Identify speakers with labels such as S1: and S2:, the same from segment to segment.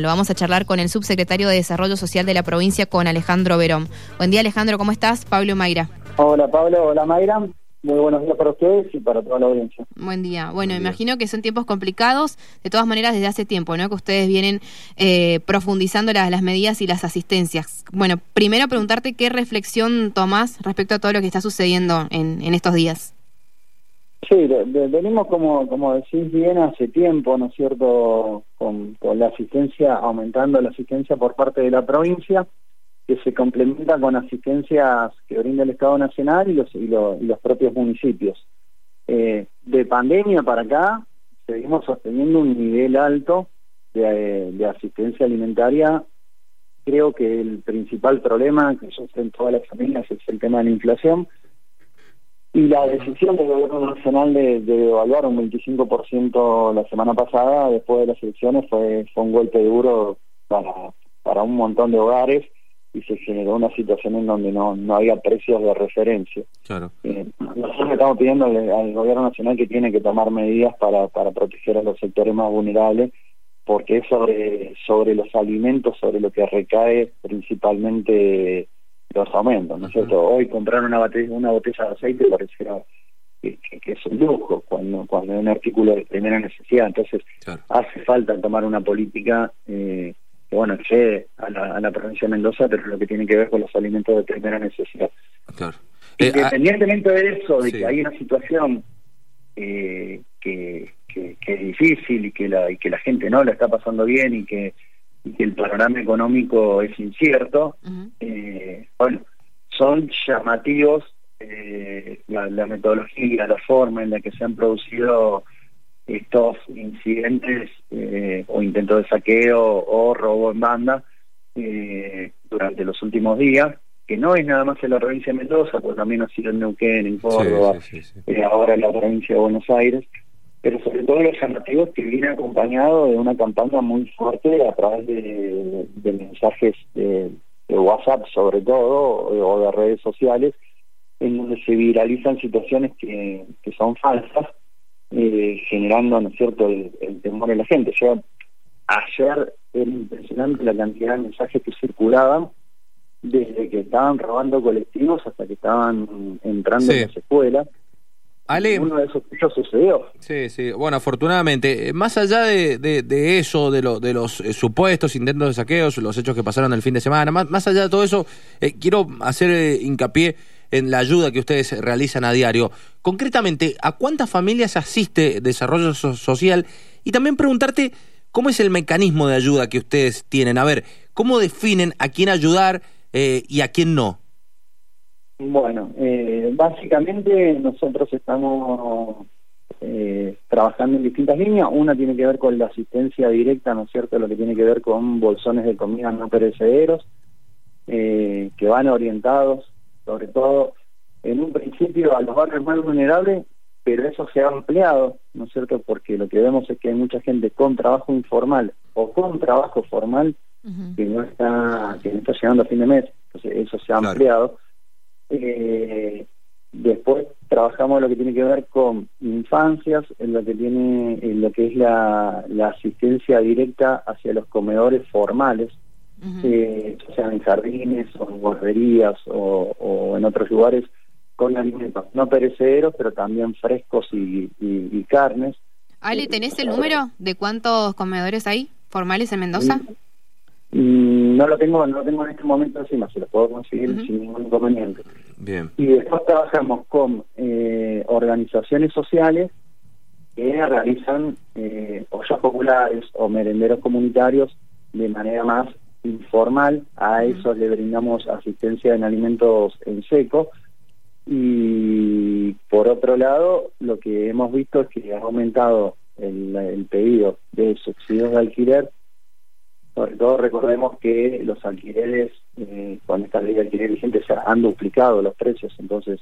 S1: Lo vamos a charlar con el subsecretario de Desarrollo Social de la provincia, con Alejandro Verón. Buen día, Alejandro, ¿cómo estás? Pablo Mayra.
S2: Hola, Pablo. Hola, Mayra. Muy buenos días para ustedes y para toda la audiencia.
S1: Buen día. Bueno, imagino que son tiempos complicados, de todas maneras, desde hace tiempo, ¿no? Que ustedes vienen eh, profundizando las, las medidas y las asistencias. Bueno, primero preguntarte qué reflexión tomás respecto a todo lo que está sucediendo en, en estos días.
S2: Sí, venimos, como, como decís bien, hace tiempo, ¿no es cierto?, con, la asistencia, aumentando la asistencia por parte de la provincia que se complementa con asistencias que brinda el Estado Nacional y los, y, los propios municipios. Eh, de pandemia para acá, seguimos sosteniendo un nivel alto de, de, asistencia alimentaria. Creo que el principal problema que sufren todas las familias es el tema de la inflación. Y la decisión del Gobierno Nacional de, de evaluar un 25% la semana pasada, después de las elecciones, fue, fue un golpe duro para, para un montón de hogares y se generó una situación en donde no, no había precios de referencia.
S3: Claro.
S2: Eh, nosotros estamos pidiendo al, gobierno nacional que tiene que tomar medidas para, para proteger a los sectores más vulnerables, porque es sobre, sobre los alimentos, sobre lo que recae principalmente los aumentos, ¿no es cierto? Hoy comprar una botella, una botella de aceite pareciera que, que, es un lujo cuando, cuando es un artículo de primera necesidad, entonces hace falta tomar una política eh, que bueno, accede a la, a la provincia de Mendoza, pero lo que tiene que ver con los alimentos de primera necesidad.
S3: Claro.
S2: Eh, Independientemente de eso, de que hay una situación eh, que, que, es difícil y que la y que la gente no la está pasando bien y que, que el panorama económico es incierto, bueno, son llamativos eh, la, la metodología, la forma en la que se han producido estos incidentes eh, o intentos de saqueo o robo en banda eh, durante los últimos días, que no es nada más en la provincia de Mendoza, pues también ha sido en Neuquén, en Córdoba, eh, ahora en la provincia de Buenos Aires, pero sobre todo los llamativos que viene acompañado de una campaña muy fuerte a través de, mensajes de, WhatsApp sobre todo o de redes sociales, en donde se viralizan situaciones que, que son falsas eh, generando, ¿no es cierto?, el, temor en la gente. Yo, ayer era impresionante la cantidad de mensajes que circulaban desde que estaban robando colectivos hasta que estaban entrando en las escuelas.
S3: Ale,
S2: uno de esos hechos sucedió.
S3: Sí, sí. Bueno, afortunadamente, eh, más allá de, de, eso, de, lo, de los eh, supuestos intentos de saqueos, los hechos que pasaron el fin de semana, más, más allá de todo eso, quiero hacer hincapié en la ayuda que ustedes realizan a diario. Concretamente, ¿a cuántas familias asiste Desarrollo Social? Y también preguntarte cómo es el mecanismo de ayuda que ustedes tienen. A ver, ¿cómo definen a quién ayudar eh, y a quién no?
S2: Bueno, eh, básicamente nosotros estamos eh, trabajando en distintas líneas. Una tiene que ver con la asistencia directa, ¿no es cierto? Lo que tiene que ver con bolsones de comida no perecederos, que van orientados sobre todo en un principio a los barrios más vulnerables, pero eso se ha ampliado, ¿no es cierto? Porque lo que vemos es que hay mucha gente con trabajo informal o con trabajo formal que no está que no está llegando a fin de mes, entonces eso se ha ampliado. Eh, después trabajamos lo que tiene que ver con infancias, en lo que tiene en lo que es la, la asistencia directa hacia los comedores formales, eh, sean en jardines o en guarderías o, en otros lugares con alimentos no perecederos, pero también frescos y, carnes.
S1: Ale, ¿tenés el número de cuántos comedores hay formales en Mendoza?
S2: Mm, no lo tengo, no lo tengo en este momento encima, se lo puedo conseguir sin ningún inconveniente.
S3: Bien.
S2: Y después trabajamos con eh, organizaciones sociales que realizan eh, ollas populares o merenderos comunitarios de manera más informal, a eso le brindamos asistencia en alimentos en seco y por otro lado lo que hemos visto es que ha aumentado el, pedido de subsidios de alquiler sobre todo recordemos que los alquileres eh, con esta ley de alquiler vigente se han duplicado los precios entonces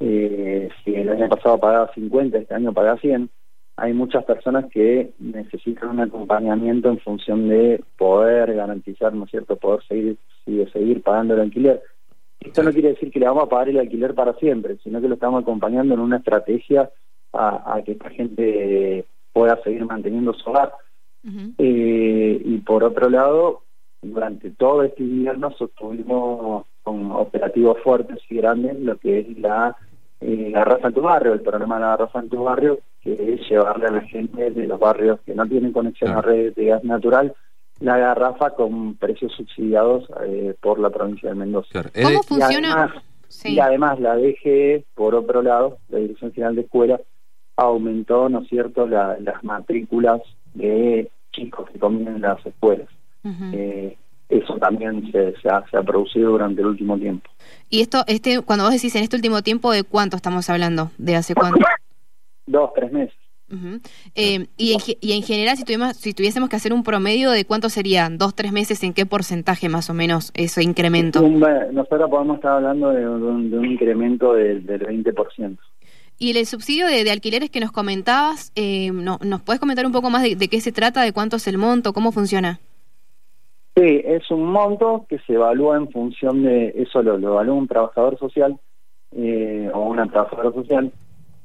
S2: eh, si el año pasado pagaba 50 este año paga 100 hay muchas personas que necesitan un acompañamiento en función de poder garantizar, ¿no es cierto?, poder seguir, seguir pagando el alquiler. Esto no quiere decir que le vamos a pagar el alquiler para siempre, sino que lo estamos acompañando en una estrategia a, que esta gente pueda seguir manteniendo su hogar. Eh, y por otro lado, durante todo este invierno sostuvimos con operativos fuertes y grandes lo que es la eh, Garrafa en tu barrio, el programa de la Garrafa en tu barrio, que es llevarle a la gente de los barrios que no tienen conexión a redes de gas natural la garrafa con precios subsidiados eh, por la provincia de Mendoza.
S1: ¿Cómo funciona?
S2: Y además, la DGE, por otro lado, la Dirección General de Escuela, aumentó, ¿no es cierto?, las matrículas de chicos que comen en las escuelas. eh, eso también se, se, ha, se, ha, producido durante el último tiempo.
S1: Y esto, este, cuando vos decís en este último tiempo, ¿de cuánto estamos hablando? ¿De hace cuánto?
S2: Dos, tres meses.
S1: eh, y, en, y en general, si, tuvimos, si tuviésemos que hacer un promedio de cuánto serían, dos, tres meses, ¿en qué porcentaje más o menos ese incremento?
S2: Un, nosotros podemos estar hablando de, de, un, de un, incremento del, del 20%.
S1: Y el subsidio de, de, alquileres que nos comentabas, eh, no, ¿nos puedes comentar un poco más de, de, qué se trata, de cuánto es el monto, cómo funciona?
S2: Sí, es un monto que se evalúa en función de, eso lo, lo evalúa un trabajador social eh, o una trabajadora social,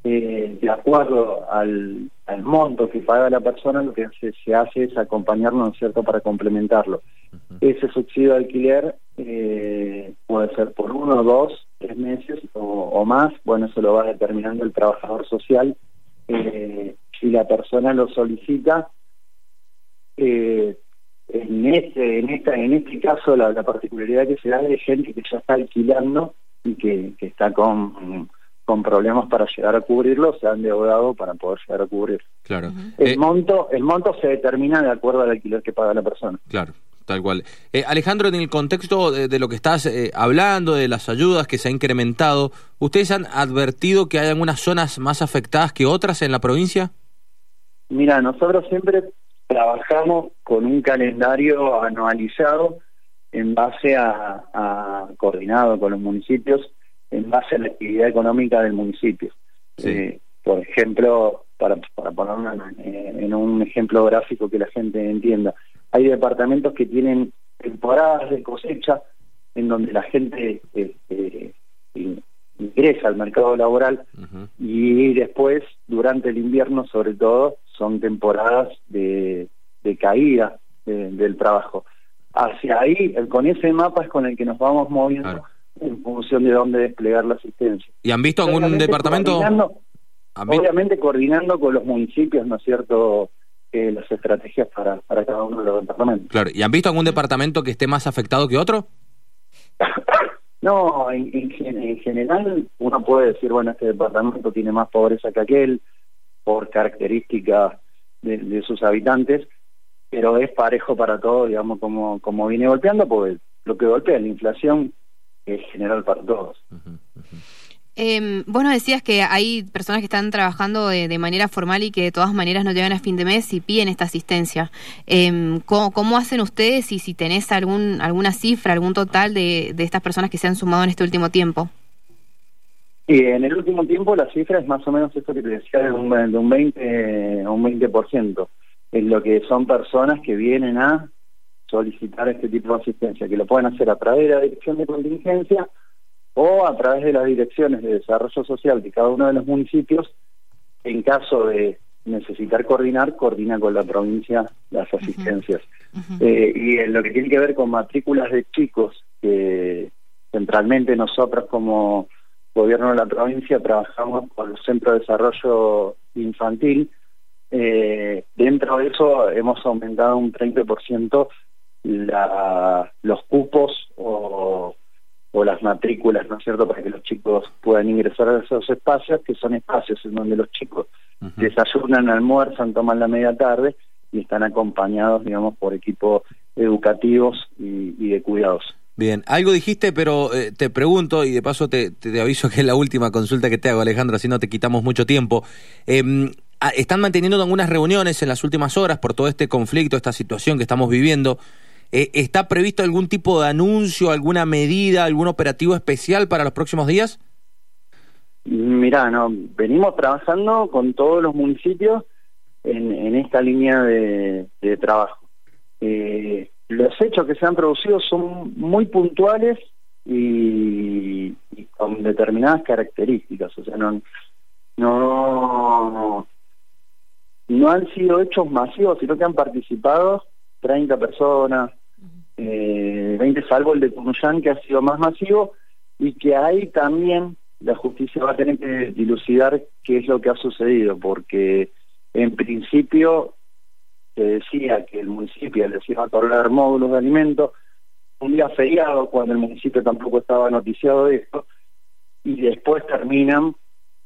S2: eh, de acuerdo al, al, monto que paga la persona, lo que se, se hace es acompañarlo, ¿no es cierto?, para complementarlo. Uh -huh. Ese subsidio de alquiler eh, puede ser por uno, dos, tres meses o, o, más, bueno, eso lo va determinando el trabajador social. Eh, si la persona lo solicita, eh, en este, en esta, en este caso la, la, particularidad que se da es de gente que ya está alquilando y que, que está con, con problemas para llegar a cubrirlo, se han endeudado para poder llegar a cubrir.
S3: Claro.
S2: El eh, monto, el monto se determina de acuerdo al alquiler que paga la persona.
S3: Claro. Tal cual. Eh, Alejandro, en el contexto de, de lo que estás eh, hablando, de las ayudas que se ha incrementado, ¿ustedes han advertido que hay algunas zonas más afectadas que otras en la provincia?
S2: Mira, nosotros siempre trabajamos con un calendario anualizado en base a, a, coordinado con los municipios, en base a la actividad económica del municipio. Sí. Eh, por ejemplo, para, para poner en un ejemplo gráfico que la gente entienda, hay departamentos que tienen temporadas de cosecha en donde la gente este, ingresa al mercado laboral uh -huh. y después, durante el invierno sobre todo, son temporadas de, de caída de, del trabajo. Hacia ahí, con ese mapa es con el que nos vamos moviendo claro. en función de dónde desplegar la asistencia.
S3: ¿Y han visto algún departamento?
S2: Coordinando, obviamente coordinando con los municipios, ¿no es cierto?, eh, las estrategias para, para cada uno de los departamentos.
S3: Claro, ¿y han visto algún departamento que esté más afectado que otro?
S2: no, en, en, en, general uno puede decir, bueno, este departamento tiene más pobreza que aquel por características de, de sus habitantes, pero es parejo para todos, digamos, como, como viene golpeando, porque lo que golpea la inflación es general para todos. Uh -huh.
S1: Eh, vos nos decías que hay personas que están trabajando de, manera formal y que de todas maneras no llegan a fin de mes y piden esta asistencia. Eh, ¿cómo, ¿cómo, hacen ustedes y si tenés algún, alguna cifra, algún total de, de, estas personas que se han sumado en este último tiempo?
S2: En el último tiempo la cifra es más o menos esto que te decía, de un, de un 20, un 20%. Es lo que son personas que vienen a solicitar este tipo de asistencia, que lo pueden hacer a través de la dirección de contingencia o a través de las direcciones de desarrollo social de cada uno de los municipios, en caso de necesitar coordinar, coordina con la provincia las asistencias. Uh -huh. eh, y en lo que tiene que ver con matrículas de chicos, que centralmente nosotros como gobierno de la provincia trabajamos con el Centro de Desarrollo Infantil, eh, dentro de eso hemos aumentado un 30% la, los cupos o o las matrículas, ¿no es cierto?, para que los chicos puedan ingresar a esos espacios, que son espacios en donde los chicos uh -huh. desayunan, almuerzan, toman la media tarde y están acompañados, digamos, por equipos educativos y, y de cuidados.
S3: Bien, algo dijiste, pero eh, te pregunto y de paso te, te, te, aviso que es la última consulta que te hago, Alejandro, así no te quitamos mucho tiempo. Eh, están manteniendo algunas reuniones en las últimas horas por todo este conflicto, esta situación que estamos viviendo. Eh, ¿Está previsto algún tipo de anuncio, alguna medida, algún operativo especial para los próximos días?
S2: Mirá, no, venimos trabajando con todos los municipios en, esta línea de, de trabajo. Eh, los hechos que se han producido son muy puntuales y, y, con determinadas características, o sea, no, no, no han sido hechos masivos, sino que han participado 30 personas, eh, 20 salvo el de Tunuyán, que ha sido más masivo, y que ahí también la justicia va a tener que dilucidar qué es lo que ha sucedido, porque en principio se decía que el municipio les iba a otorgar módulos de alimentos, un día feriado cuando el municipio tampoco estaba noticiado de esto, y después terminan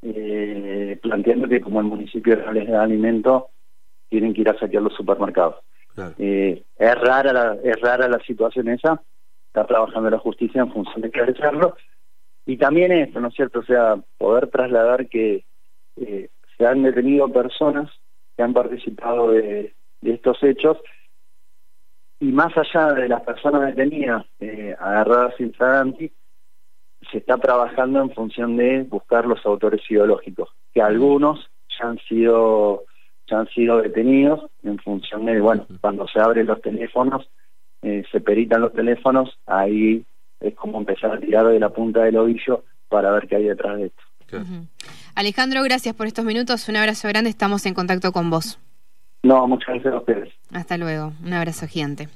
S2: eh, planteando que como el municipio no les da alimento, tienen que ir a saquear los supermercados. Eh, es rara la, es rara la situación esa, está trabajando la justicia en función de esclarecerlo, y también esto, ¿no es cierto? O sea, poder trasladar que eh, se han detenido personas que han participado de, estos hechos. Y más allá de las personas detenidas eh, agarradas sin se está trabajando en función de buscar los autores ideológicos, que algunos ya han sido ya han sido detenidos en función de, bueno, cuando se abren los teléfonos, eh, se peritan los teléfonos, ahí es como empezar a tirar de la punta del ovillo para ver qué hay detrás de esto.
S1: Alejandro, gracias por estos minutos, un abrazo grande, estamos en contacto con vos.
S2: No, muchas gracias a ustedes.
S1: Hasta luego, un abrazo gigante.